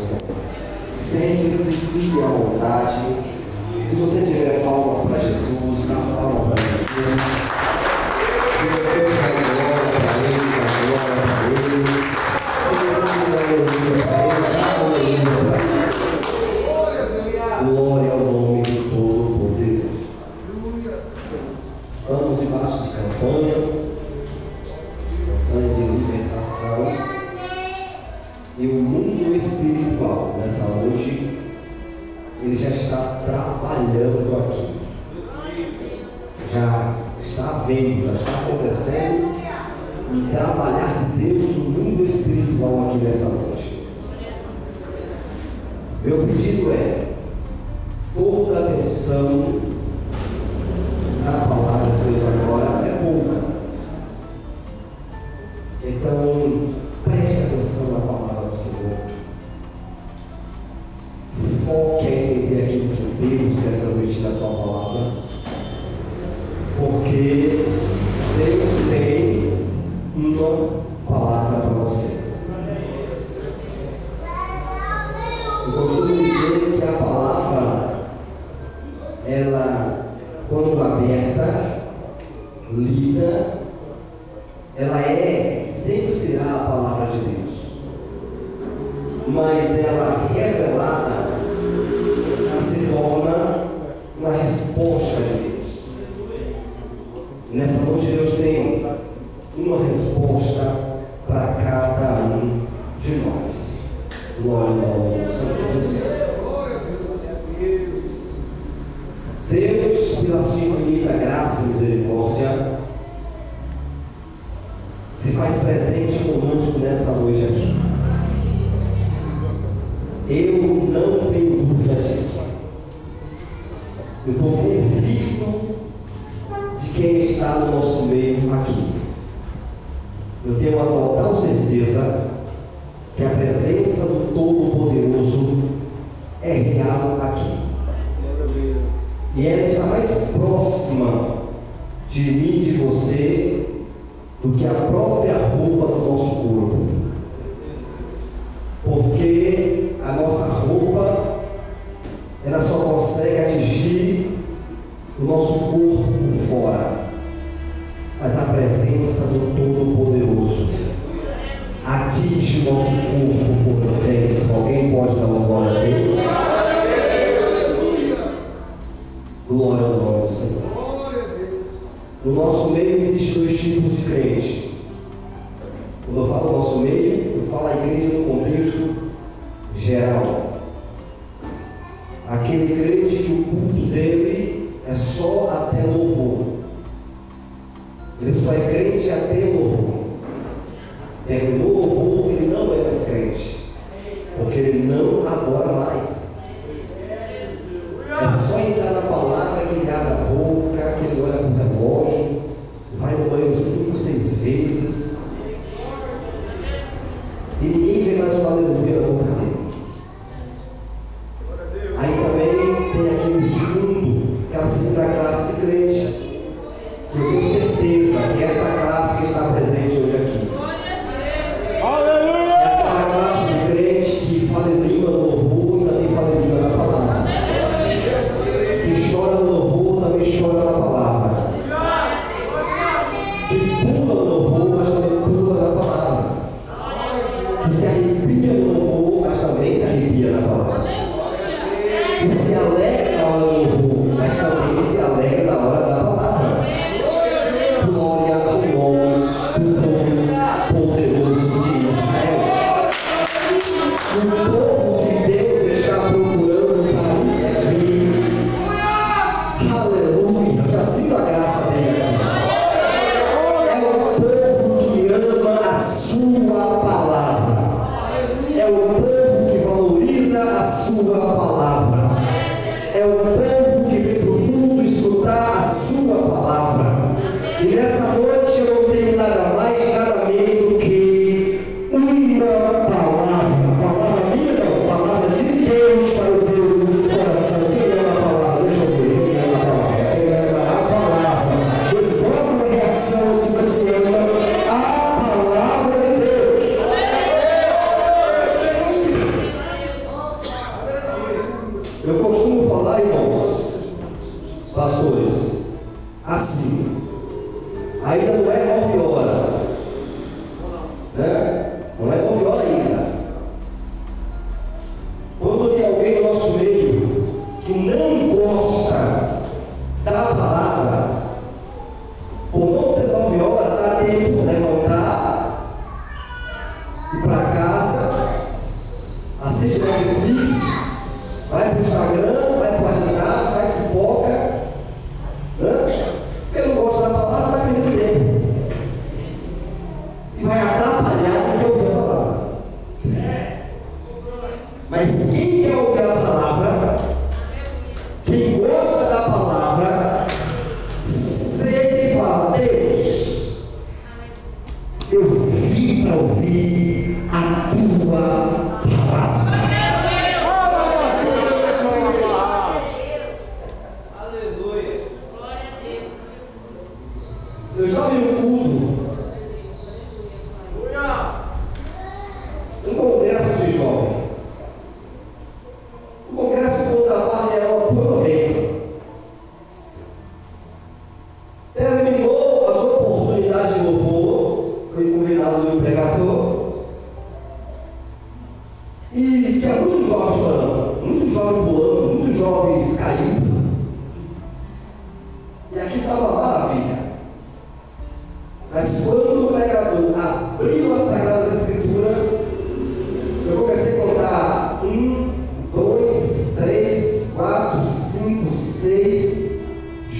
Senhor. Sente-se firme à vontade. Se você tiver palmas para Jesus, dá palmas para Jesus. Nessa noite Deus tem uma resposta para cada um de nós. Glória ao nome do Senhor Jesus. Deus, pela sua infinita graça e misericórdia, se faz presente conosco nessa noite aqui. Eu não tenho dúvida disso. assim. Ainda não é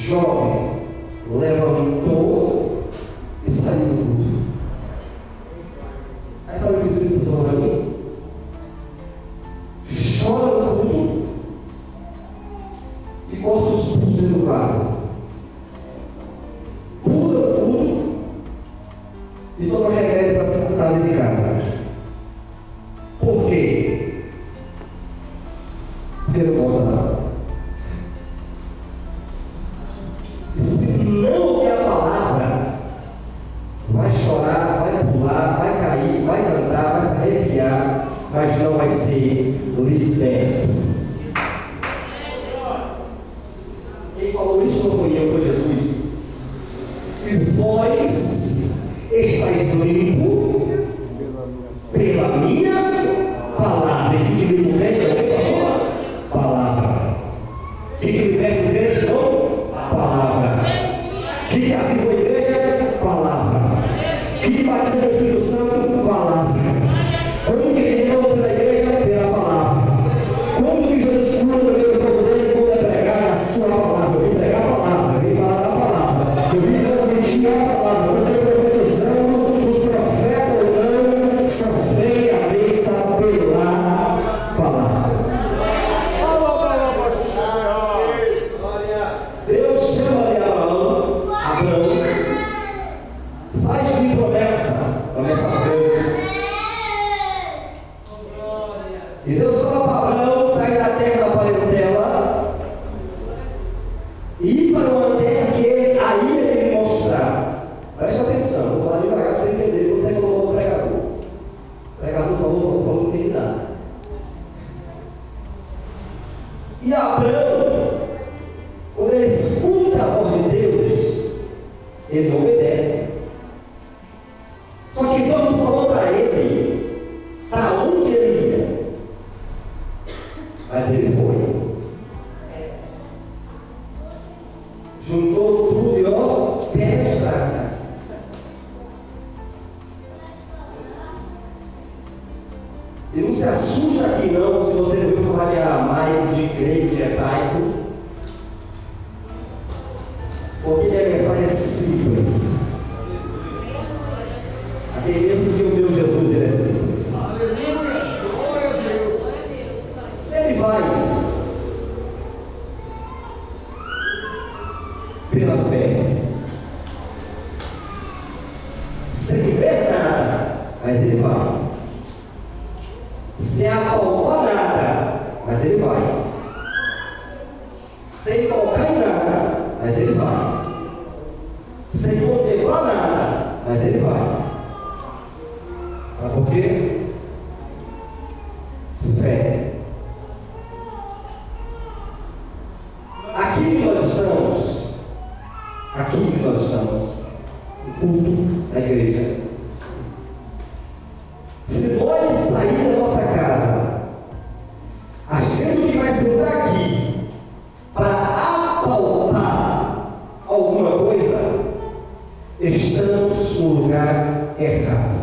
jovem leva-me um todo esta.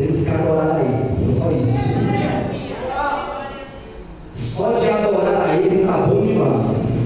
Temos que adorar a Ele, só isso. Só de adorar a Ele está bom demais.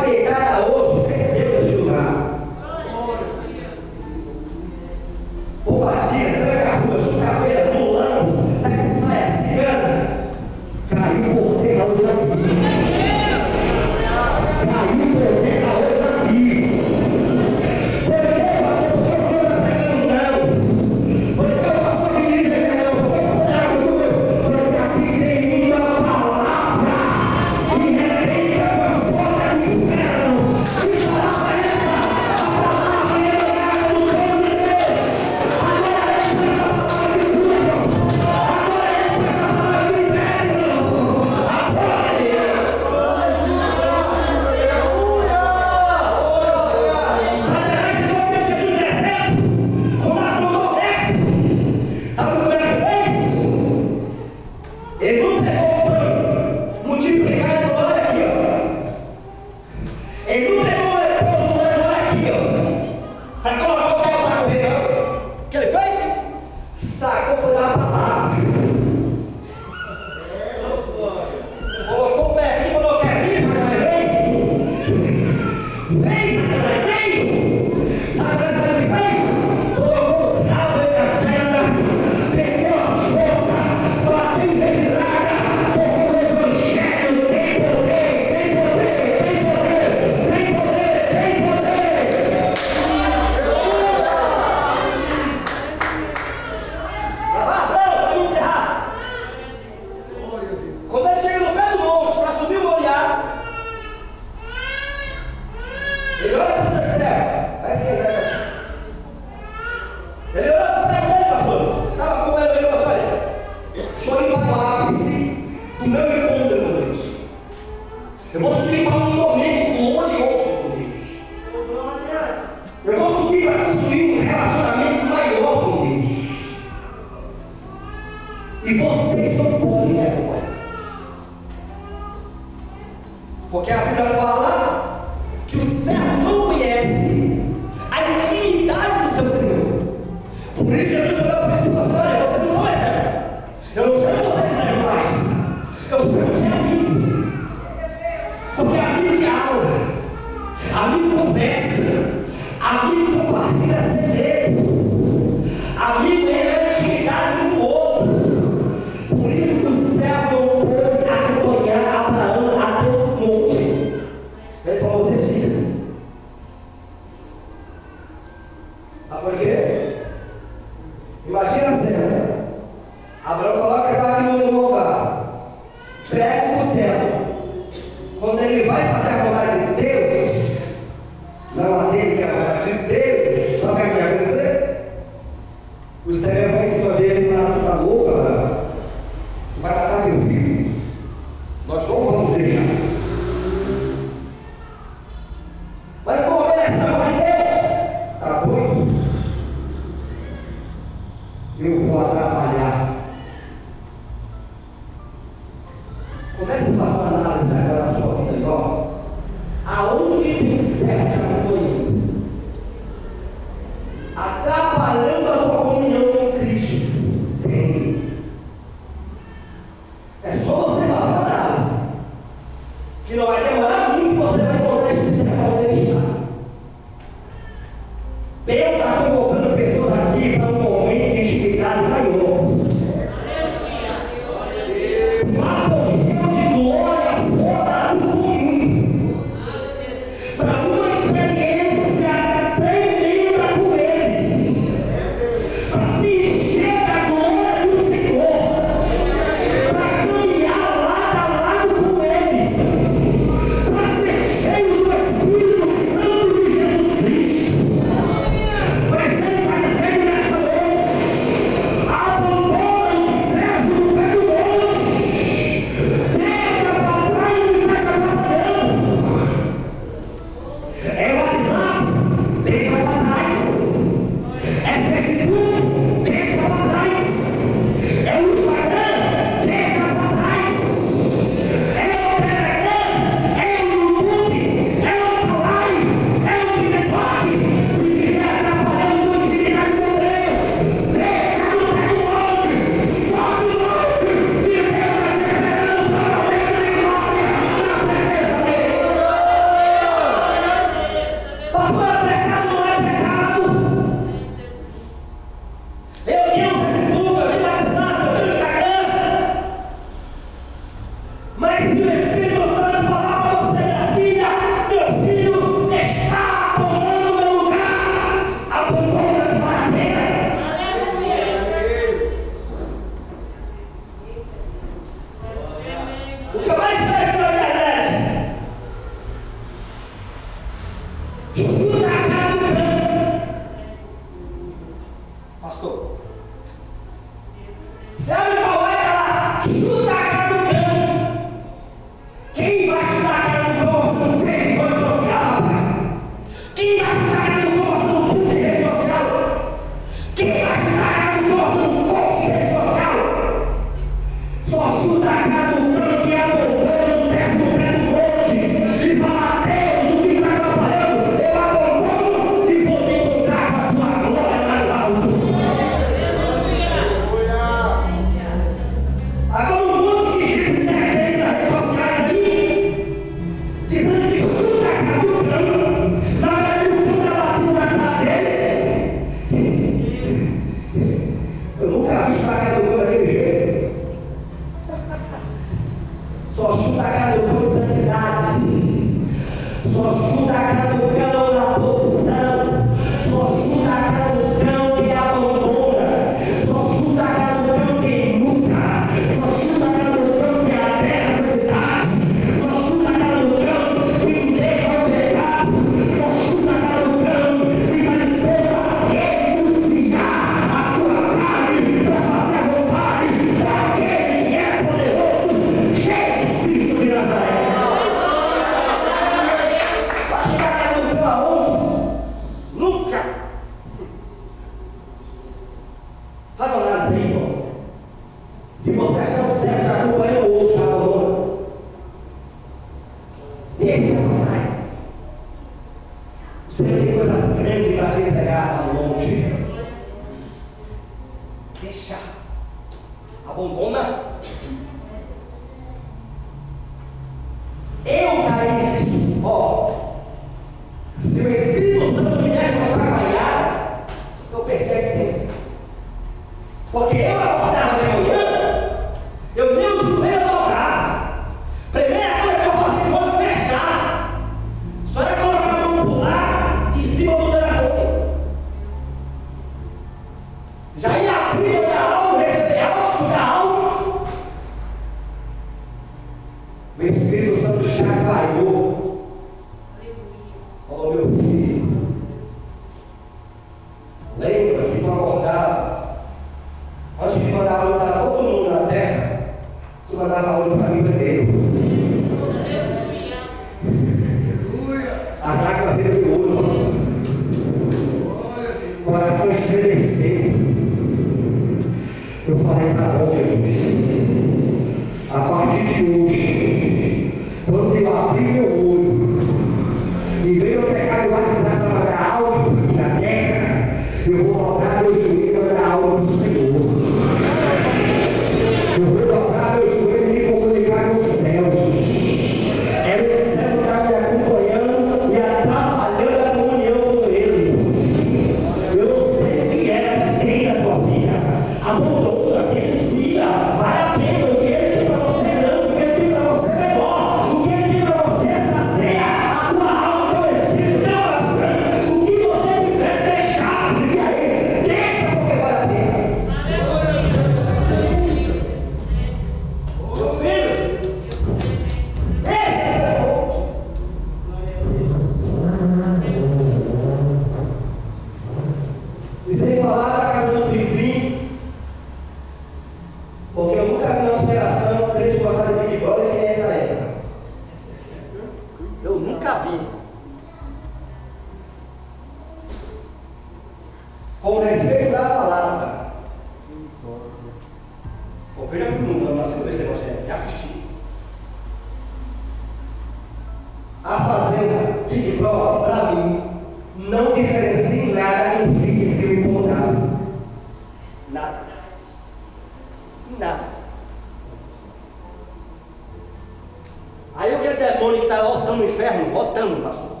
O Espírito Santo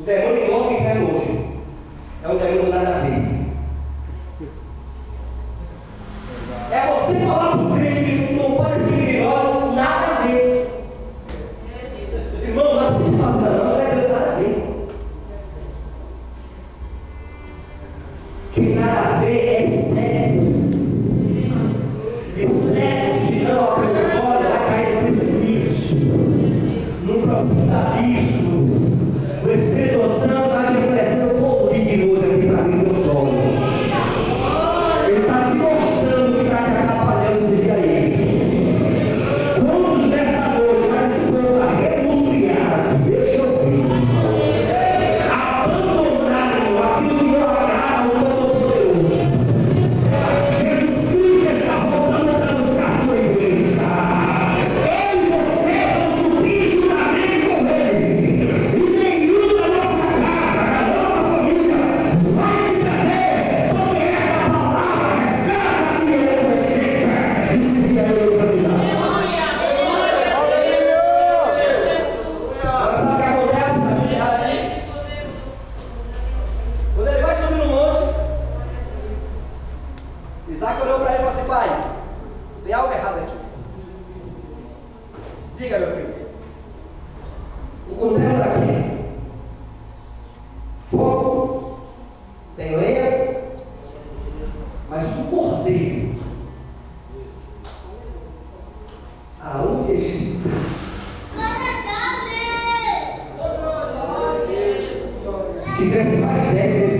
está te oferecendo poder hoje aqui para mim, meu sol. Se tivesse mais 10 pessoas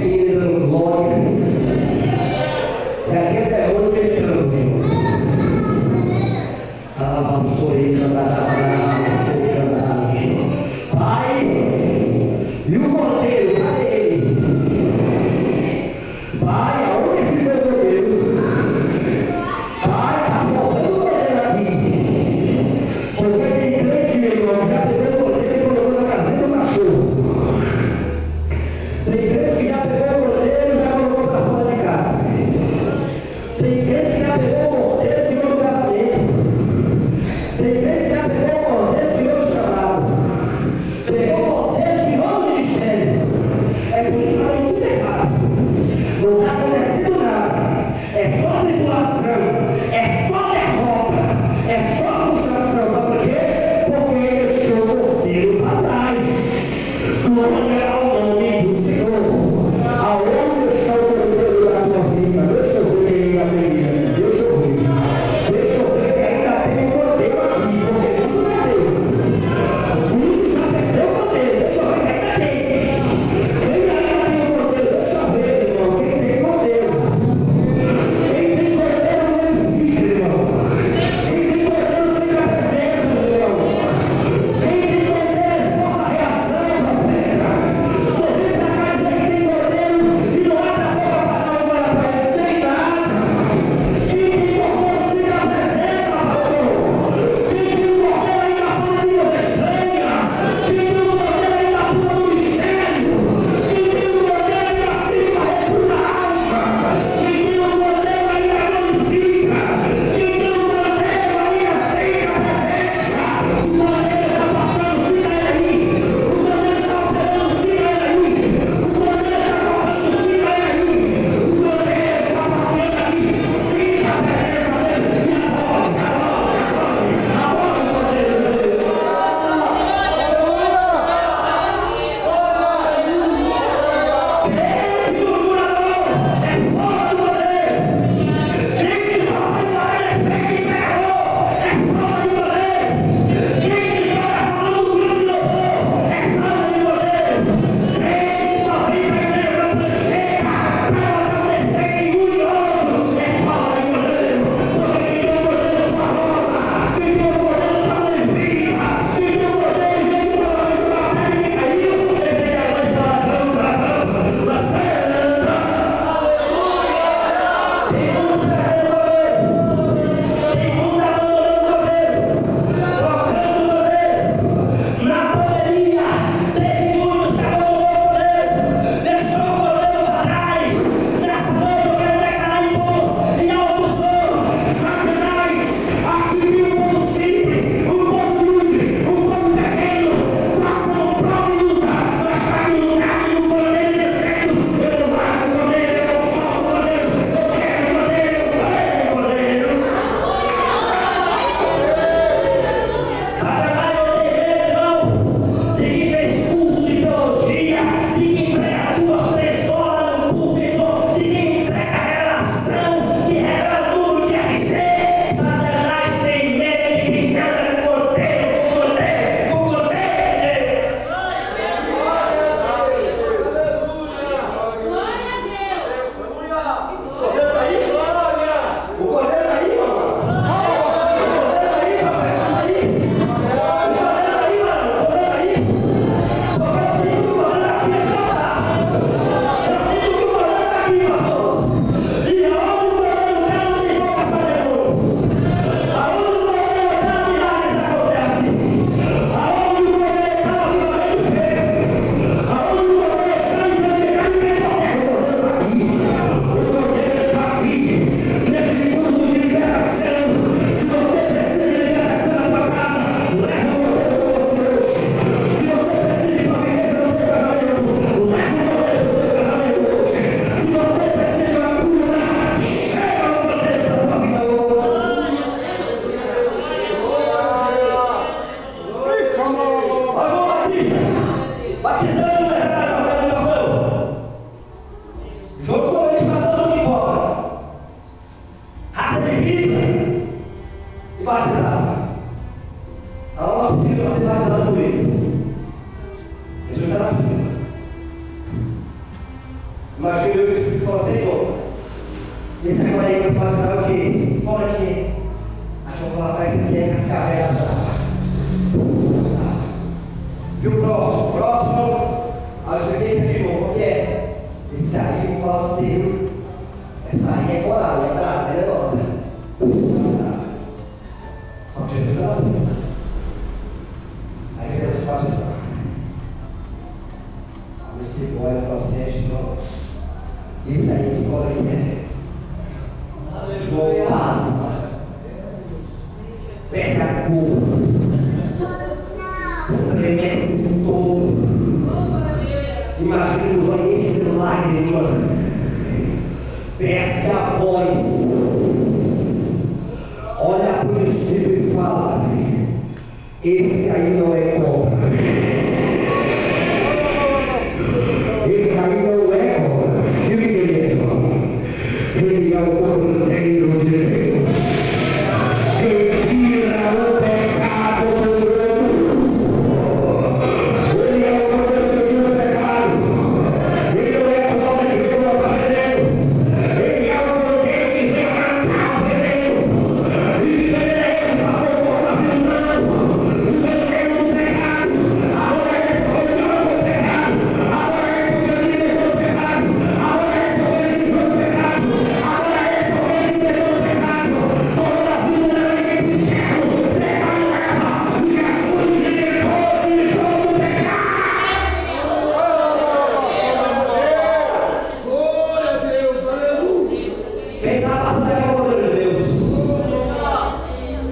esse aqui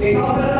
Amém.